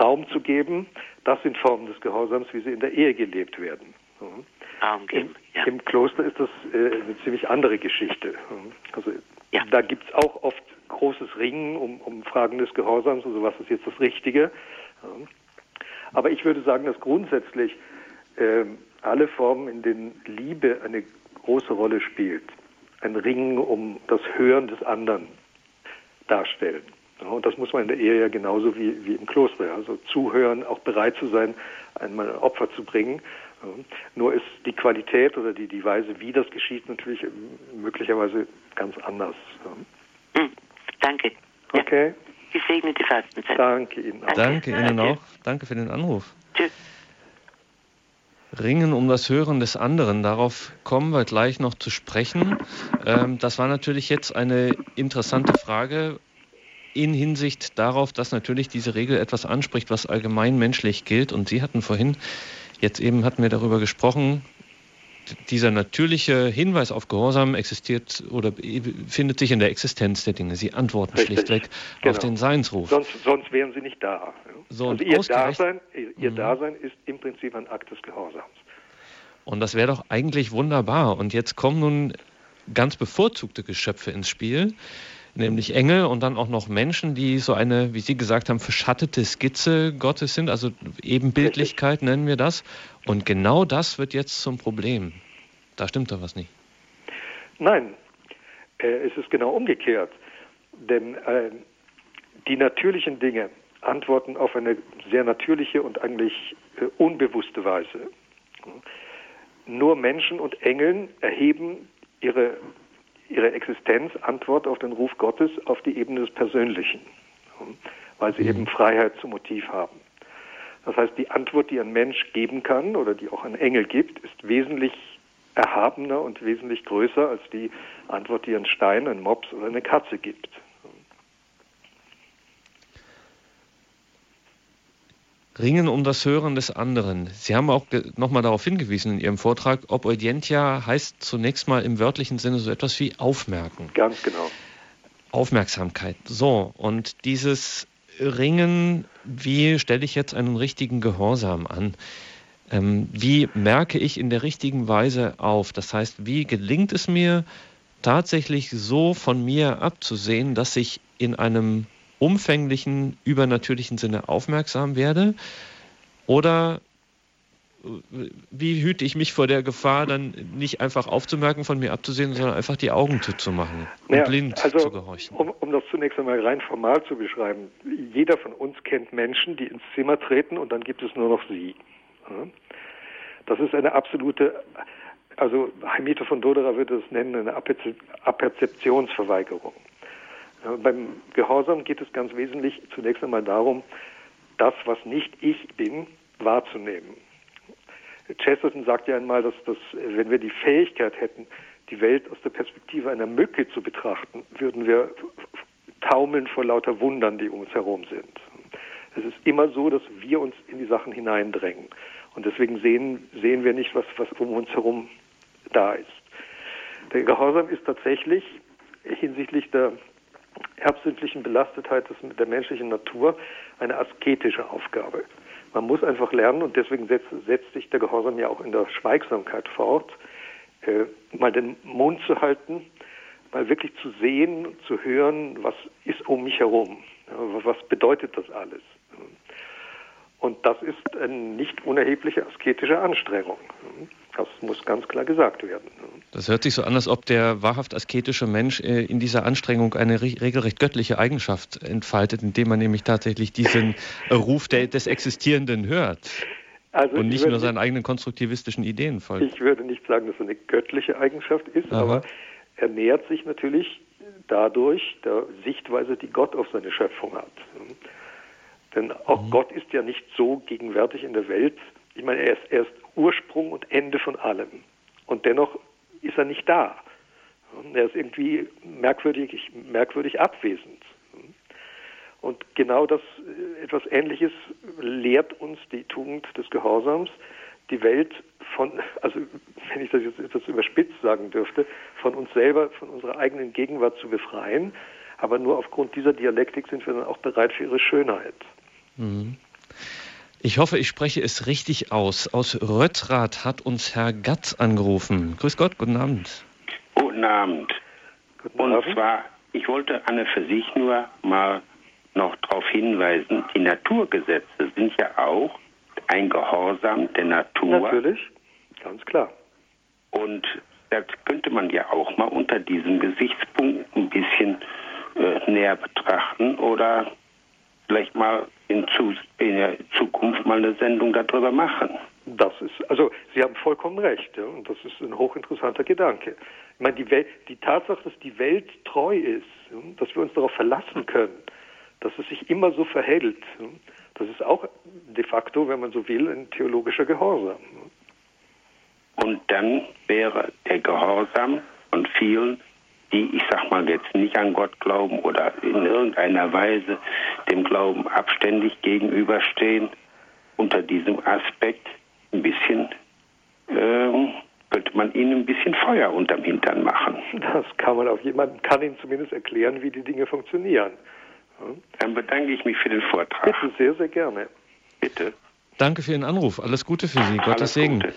Raum zu geben. Das sind Formen des Gehorsams, wie sie in der Ehe gelebt werden. Raum geben. Im, ja. Im Kloster ist das äh, eine ziemlich andere Geschichte. Also ja. da gibt es auch oft großes Ringen um, um Fragen des Gehorsams, also was ist jetzt das Richtige. Aber ich würde sagen, dass grundsätzlich äh, alle Formen, in denen Liebe eine große Rolle spielt, ein Ringen um das Hören des anderen darstellen. Und das muss man in der Ehe ja genauso wie, wie im Kloster. Also zuhören, auch bereit zu sein, einmal ein Opfer zu bringen. Nur ist die Qualität oder die, die Weise, wie das geschieht, natürlich möglicherweise ganz anders. Hm, danke. Okay. Ja. Gesegnete Fastenzeit. Danke Ihnen auch. Danke, Danke Ihnen auch. Danke für den Anruf. Tschüss. Ringen um das Hören des anderen, darauf kommen wir gleich noch zu sprechen. Ähm, das war natürlich jetzt eine interessante Frage in Hinsicht darauf, dass natürlich diese Regel etwas anspricht, was allgemein menschlich gilt. Und Sie hatten vorhin, jetzt eben hatten wir darüber gesprochen, dieser natürliche Hinweis auf Gehorsam existiert oder findet sich in der Existenz der Dinge. Sie antworten Richtig. schlichtweg genau. auf den Seinsruf. Sonst, sonst, wären sie nicht da. So, also ihr Dasein, ihr mhm. Dasein ist im Prinzip ein Akt des Gehorsams. Und das wäre doch eigentlich wunderbar. Und jetzt kommen nun ganz bevorzugte Geschöpfe ins Spiel, nämlich Engel und dann auch noch Menschen, die so eine, wie Sie gesagt haben, verschattete Skizze Gottes sind, also Ebenbildlichkeit nennen wir das. Und genau das wird jetzt zum Problem. Da stimmt doch was nicht. Nein, äh, es ist genau umgekehrt. Denn äh, die natürlichen Dinge antworten auf eine sehr natürliche und eigentlich äh, unbewusste Weise. Nur Menschen und Engeln erheben ihre ihre Existenz Antwort auf den Ruf Gottes auf die Ebene des Persönlichen, weil sie mhm. eben Freiheit zum Motiv haben. Das heißt, die Antwort, die ein Mensch geben kann oder die auch ein Engel gibt, ist wesentlich erhabener und wesentlich größer als die Antwort, die ein Stein, ein Mops oder eine Katze gibt. Ringen um das Hören des anderen. Sie haben auch nochmal darauf hingewiesen in Ihrem Vortrag, obedientia heißt zunächst mal im wörtlichen Sinne so etwas wie aufmerken. Ganz genau. Aufmerksamkeit. So, und dieses Ringen, wie stelle ich jetzt einen richtigen Gehorsam an? Ähm, wie merke ich in der richtigen Weise auf? Das heißt, wie gelingt es mir tatsächlich so von mir abzusehen, dass ich in einem umfänglichen, übernatürlichen Sinne aufmerksam werde? Oder äh, wie hüte ich mich vor der Gefahr, dann nicht einfach aufzumerken, von mir abzusehen, sondern einfach die Augen zuzumachen und ja, blind also, zu gehorchen? Um, um das zunächst einmal rein formal zu beschreiben, jeder von uns kennt Menschen, die ins Zimmer treten und dann gibt es nur noch sie. Das ist eine absolute, also Heimito von Dodera würde es nennen, eine Aperzeptionsverweigerung. Beim Gehorsam geht es ganz wesentlich zunächst einmal darum, das, was nicht ich bin, wahrzunehmen. Chesterton sagt ja einmal, dass, dass wenn wir die Fähigkeit hätten, die Welt aus der Perspektive einer Mücke zu betrachten, würden wir taumeln vor lauter Wundern, die um uns herum sind. Es ist immer so, dass wir uns in die Sachen hineindrängen. Und deswegen sehen, sehen wir nicht, was, was um uns herum da ist. Der Gehorsam ist tatsächlich hinsichtlich der erbsündlichen Belastetheit des, der menschlichen Natur eine asketische Aufgabe. Man muss einfach lernen und deswegen setzt, setzt sich der Gehorsam ja auch in der Schweigsamkeit fort, äh, mal den Mund zu halten, mal wirklich zu sehen, zu hören, was ist um mich herum, was bedeutet das alles. Und das ist eine nicht unerhebliche asketische Anstrengung. Das muss ganz klar gesagt werden. Das hört sich so an, als ob der wahrhaft asketische Mensch äh, in dieser Anstrengung eine regelrecht göttliche Eigenschaft entfaltet, indem man nämlich tatsächlich diesen (laughs) Ruf des Existierenden hört. Also und nicht nur seinen eigenen konstruktivistischen Ideen folgt. Ich würde nicht sagen, dass es eine göttliche Eigenschaft ist, Aha. aber er nähert sich natürlich dadurch der Sichtweise, die Gott auf seine Schöpfung hat. Denn auch mhm. Gott ist ja nicht so gegenwärtig in der Welt. Ich meine, er ist, er ist Ursprung und Ende von allem. Und dennoch ist er nicht da. Er ist irgendwie merkwürdig, merkwürdig abwesend. Und genau das, äh, etwas Ähnliches lehrt uns die Tugend des Gehorsams, die Welt von, also wenn ich das jetzt etwas überspitzt sagen dürfte, von uns selber, von unserer eigenen Gegenwart zu befreien. Aber nur aufgrund dieser Dialektik sind wir dann auch bereit für ihre Schönheit. Mhm. Ich hoffe, ich spreche es richtig aus. Aus Röttrath hat uns Herr Gatz angerufen. Grüß Gott, guten Abend. Guten Abend. Guten Und zwar, ich wollte an und für sich nur mal noch darauf hinweisen, die Naturgesetze sind ja auch ein Gehorsam der Natur. Natürlich, ganz klar. Und das könnte man ja auch mal unter diesem Gesichtspunkt ein bisschen äh, näher betrachten oder vielleicht mal in, der Zukunft mal eine Sendung darüber machen. Das ist, also Sie haben vollkommen recht, ja, und das ist ein hochinteressanter Gedanke. Ich meine, die, Welt, die Tatsache, dass die Welt treu ist, ja, dass wir uns darauf verlassen können, dass es sich immer so verhält, ja, das ist auch de facto, wenn man so will, ein theologischer Gehorsam. Und dann wäre der Gehorsam von vielen, die, ich sag mal, jetzt nicht an Gott glauben oder in irgendeiner Weise dem Glauben abständig gegenüberstehen, unter diesem Aspekt ein bisschen, äh, könnte man ihnen ein bisschen Feuer unterm Hintern machen. Das kann man auf jemanden, kann ihnen zumindest erklären, wie die Dinge funktionieren. Dann bedanke ich mich für den Vortrag. Bitte, sehr, sehr gerne. Bitte. Danke für den Anruf. Alles Gute für Sie. Gottes Segen. Gute.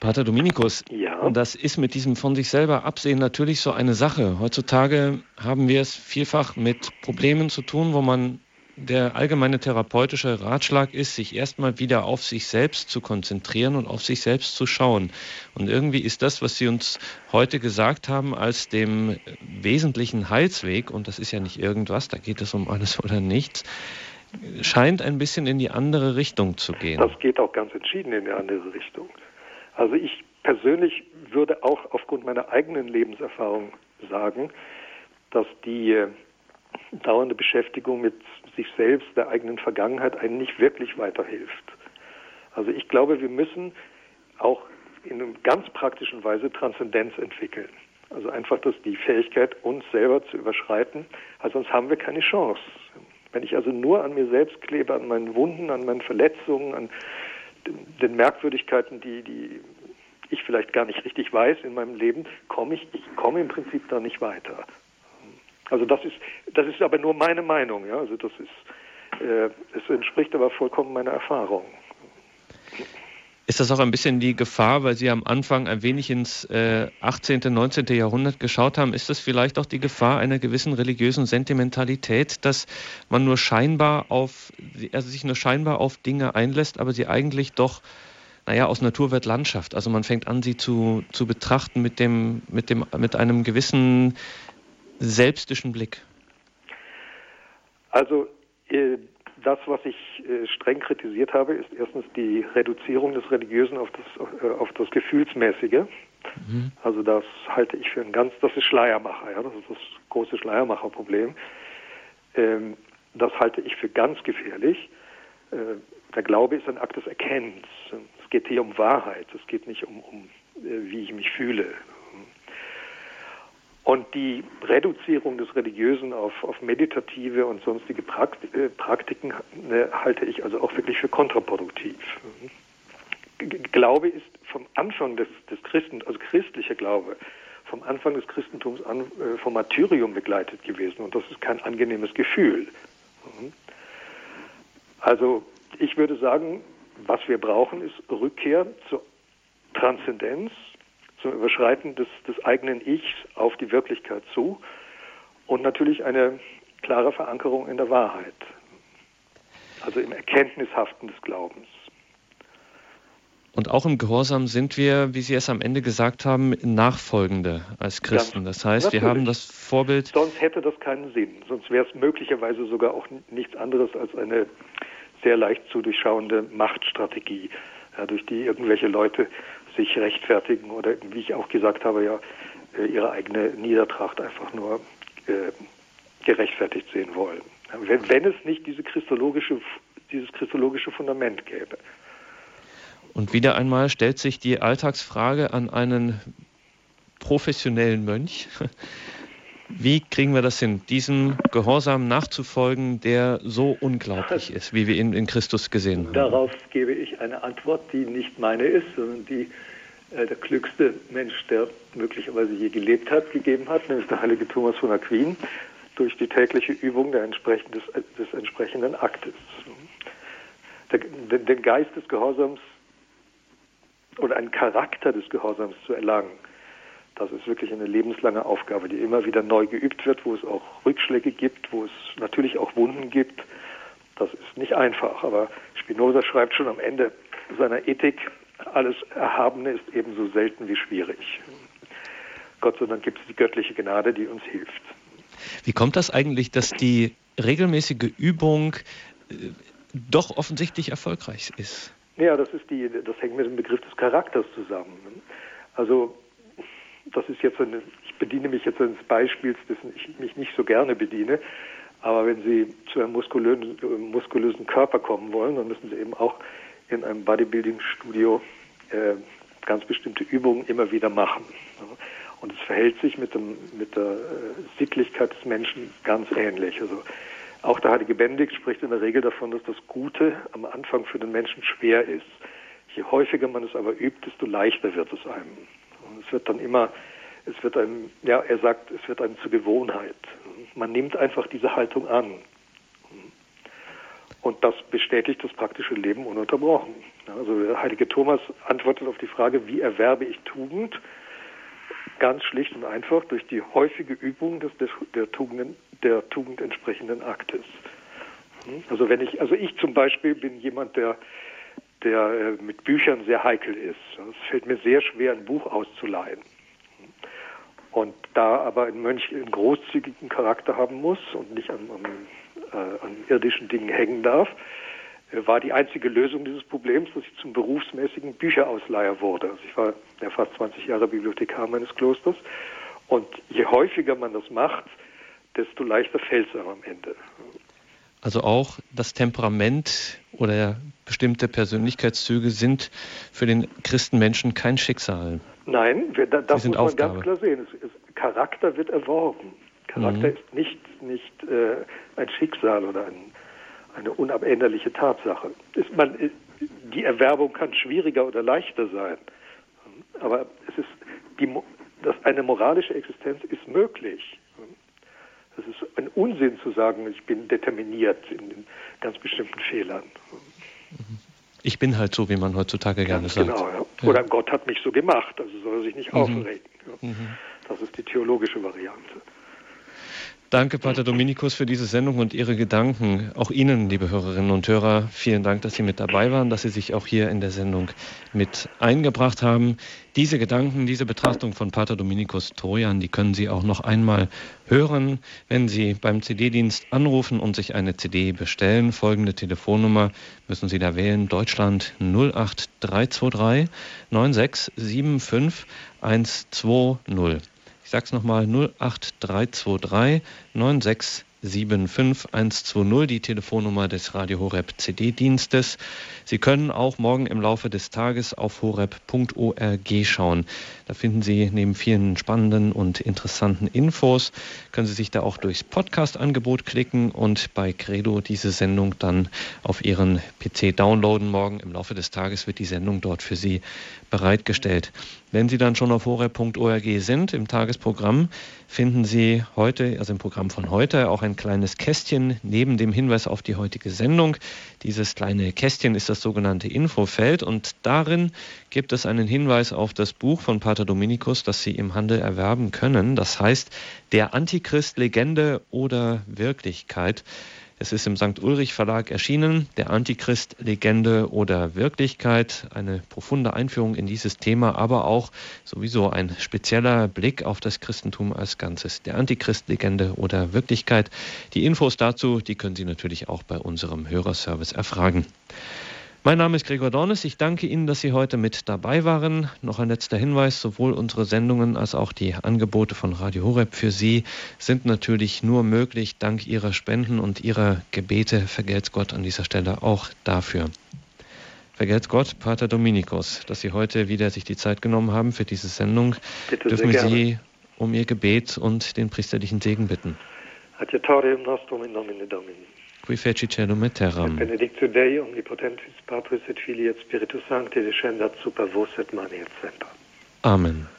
Pater Dominikus, ja. das ist mit diesem von sich selber Absehen natürlich so eine Sache. Heutzutage haben wir es vielfach mit Problemen zu tun, wo man der allgemeine therapeutische Ratschlag ist, sich erstmal wieder auf sich selbst zu konzentrieren und auf sich selbst zu schauen. Und irgendwie ist das, was Sie uns heute gesagt haben, als dem wesentlichen Heilsweg, und das ist ja nicht irgendwas, da geht es um alles (laughs) oder nichts, scheint ein bisschen in die andere Richtung zu gehen. Das geht auch ganz entschieden in die andere Richtung. Also ich persönlich würde auch aufgrund meiner eigenen Lebenserfahrung sagen, dass die äh, dauernde Beschäftigung mit sich selbst, der eigenen Vergangenheit, einem nicht wirklich weiterhilft. Also ich glaube, wir müssen auch in einer ganz praktischen Weise Transzendenz entwickeln. Also einfach das die Fähigkeit, uns selber zu überschreiten, also sonst haben wir keine Chance. Wenn ich also nur an mir selbst klebe, an meinen Wunden, an meinen Verletzungen, an den Merkwürdigkeiten, die, die ich vielleicht gar nicht richtig weiß in meinem Leben, komme ich, ich komme im Prinzip da nicht weiter. Also das ist, das ist aber nur meine Meinung, ja. Also das ist, äh, es entspricht aber vollkommen meiner Erfahrung. Ist das auch ein bisschen die Gefahr, weil Sie am Anfang ein wenig ins äh, 18., 19. Jahrhundert geschaut haben, ist das vielleicht auch die Gefahr einer gewissen religiösen Sentimentalität, dass man nur scheinbar auf, also sich nur scheinbar auf Dinge einlässt, aber sie eigentlich doch, naja, aus Natur wird Landschaft. Also man fängt an, sie zu, zu betrachten mit dem, mit dem, mit einem gewissen selbstischen Blick. Also äh, das, was ich äh, streng kritisiert habe, ist erstens die Reduzierung des Religiösen auf das, äh, auf das Gefühlsmäßige. Mhm. Also das halte ich für ein ganz, das ist Schleiermacher, ja, das ist das große Schleiermacherproblem. Ähm, das halte ich für ganz gefährlich. Äh, der Glaube ist ein Akt des Erkennens. Es geht hier um Wahrheit, es geht nicht um, um äh, wie ich mich fühle. Und die Reduzierung des Religiösen auf, auf meditative und sonstige äh, Praktiken äh, halte ich also auch wirklich für kontraproduktiv. Glaube ist vom Anfang des, des Christen, also christlicher Glaube, vom Anfang des Christentums an äh, vom Martyrium begleitet gewesen und das ist kein angenehmes Gefühl. Also ich würde sagen, was wir brauchen, ist Rückkehr zur Transzendenz, zum Überschreiten des, des eigenen Ichs auf die Wirklichkeit zu und natürlich eine klare Verankerung in der Wahrheit, also im Erkenntnishaften des Glaubens. Und auch im Gehorsam sind wir, wie Sie es am Ende gesagt haben, Nachfolgende als Christen. Das heißt, Natürlich. wir haben das Vorbild. Sonst hätte das keinen Sinn. Sonst wäre es möglicherweise sogar auch nichts anderes als eine sehr leicht zu durchschauende Machtstrategie, ja, durch die irgendwelche Leute sich rechtfertigen oder, wie ich auch gesagt habe, ja, äh, ihre eigene Niedertracht einfach nur äh, gerechtfertigt sehen wollen. Wenn, wenn es nicht diese christologische, dieses christologische Fundament gäbe. Und wieder einmal stellt sich die Alltagsfrage an einen professionellen Mönch. Wie kriegen wir das hin, diesem Gehorsam nachzufolgen, der so unglaublich ist, wie wir ihn in Christus gesehen haben? Darauf gebe ich eine Antwort, die nicht meine ist, sondern die äh, der klügste Mensch, der möglicherweise je gelebt hat, gegeben hat, nämlich der heilige Thomas von Aquin, durch die tägliche Übung des, des entsprechenden Aktes. Der, den Geist des Gehorsams oder einen Charakter des Gehorsams zu erlangen. Das ist wirklich eine lebenslange Aufgabe, die immer wieder neu geübt wird, wo es auch Rückschläge gibt, wo es natürlich auch Wunden gibt. Das ist nicht einfach, aber Spinoza schreibt schon am Ende seiner Ethik, alles Erhabene ist ebenso selten wie schwierig. Gott sei Dank gibt es die göttliche Gnade, die uns hilft. Wie kommt das eigentlich, dass die regelmäßige Übung äh, doch offensichtlich erfolgreich ist? Ja, das ist die, das hängt mit dem Begriff des Charakters zusammen. Also das ist jetzt eine, ich bediene mich jetzt eines Beispiels, dessen ich mich nicht so gerne bediene, aber wenn Sie zu einem muskulösen, muskulösen Körper kommen wollen, dann müssen Sie eben auch in einem Bodybuilding-Studio äh, ganz bestimmte Übungen immer wieder machen. Und es verhält sich mit, dem, mit der äh, Sittlichkeit des Menschen ganz ähnlich. Also auch der heilige Benedikt spricht in der Regel davon, dass das Gute am Anfang für den Menschen schwer ist. Je häufiger man es aber übt, desto leichter wird es einem. Es wird dann immer, es wird einem, ja, er sagt, es wird einem zur Gewohnheit. Man nimmt einfach diese Haltung an. Und das bestätigt das praktische Leben ununterbrochen. Also der heilige Thomas antwortet auf die Frage, wie erwerbe ich Tugend? Ganz schlicht und einfach durch die häufige Übung des, der, Tugenden, der Tugend entsprechenden Aktes. Also wenn ich, also ich zum Beispiel bin jemand, der, der äh, mit Büchern sehr heikel ist. Es fällt mir sehr schwer, ein Buch auszuleihen. Und da aber ein Mönch einen großzügigen Charakter haben muss und nicht an, an, äh, an irdischen Dingen hängen darf, äh, war die einzige Lösung dieses Problems, dass ich zum berufsmäßigen Bücherausleiher wurde. Also ich war ja fast 20 Jahre Bibliothekar meines Klosters und je häufiger man das macht, desto leichter fällt es am Ende. Also auch das Temperament oder bestimmte Persönlichkeitszüge sind für den Christenmenschen kein Schicksal. Nein, wir, da, das muss man Aufgabe. ganz klar sehen. Es, Charakter wird erworben. Charakter mhm. ist nicht, nicht äh, ein Schicksal oder ein, eine unabänderliche Tatsache. Ist man, die Erwerbung kann schwieriger oder leichter sein. Aber es ist die, das, eine moralische Existenz ist möglich. Es ist ein Unsinn zu sagen, ich bin determiniert in ganz bestimmten Fehlern. Ich bin halt so, wie man heutzutage ganz gerne sagt. Genau, ja. Oder ja. Gott hat mich so gemacht, also soll er sich nicht mhm. aufregen. Ja. Mhm. Das ist die theologische Variante. Danke, Pater Dominikus, für diese Sendung und Ihre Gedanken. Auch Ihnen, liebe Hörerinnen und Hörer, vielen Dank, dass Sie mit dabei waren, dass Sie sich auch hier in der Sendung mit eingebracht haben. Diese Gedanken, diese Betrachtung von Pater Dominikus Trojan, die können Sie auch noch einmal hören, wenn Sie beim CD-Dienst anrufen und sich eine CD bestellen. Folgende Telefonnummer müssen Sie da wählen. Deutschland 08323 9675 120. Ich sage es nochmal 08323 96 75120, die Telefonnummer des Radio Horeb CD-Dienstes. Sie können auch morgen im Laufe des Tages auf horeb.org schauen. Da finden Sie neben vielen spannenden und interessanten Infos, können Sie sich da auch durchs Podcast-Angebot klicken und bei Credo diese Sendung dann auf Ihren PC downloaden. Morgen im Laufe des Tages wird die Sendung dort für Sie bereitgestellt. Wenn Sie dann schon auf horeb.org sind, im Tagesprogramm, finden Sie heute, also im Programm von heute, auch ein kleines Kästchen neben dem Hinweis auf die heutige Sendung. Dieses kleine Kästchen ist das sogenannte Infofeld und darin gibt es einen Hinweis auf das Buch von Pater Dominikus, das Sie im Handel erwerben können. Das heißt, der Antichrist Legende oder Wirklichkeit. Es ist im St. Ulrich Verlag erschienen, der Antichrist Legende oder Wirklichkeit, eine profunde Einführung in dieses Thema, aber auch sowieso ein spezieller Blick auf das Christentum als Ganzes. Der Antichrist Legende oder Wirklichkeit. Die Infos dazu, die können Sie natürlich auch bei unserem Hörerservice erfragen. Mein Name ist Gregor Dornes. Ich danke Ihnen, dass Sie heute mit dabei waren. Noch ein letzter Hinweis. Sowohl unsere Sendungen als auch die Angebote von Radio Horeb für Sie sind natürlich nur möglich dank Ihrer Spenden und Ihrer Gebete. Vergelt's Gott an dieser Stelle auch dafür. Vergelt's Gott, Pater Dominikus, dass Sie heute wieder sich die Zeit genommen haben für diese Sendung. Bitte Dürfen wir Sie um Ihr Gebet und den priesterlichen Segen bitten. Adiutorium nostrum in nomine Domini qui feci celum et terram. Benedictio Dei, omnipotentis, Patris et Filii et Spiritus Sancti, descendat super vos et mani et semper. Amen.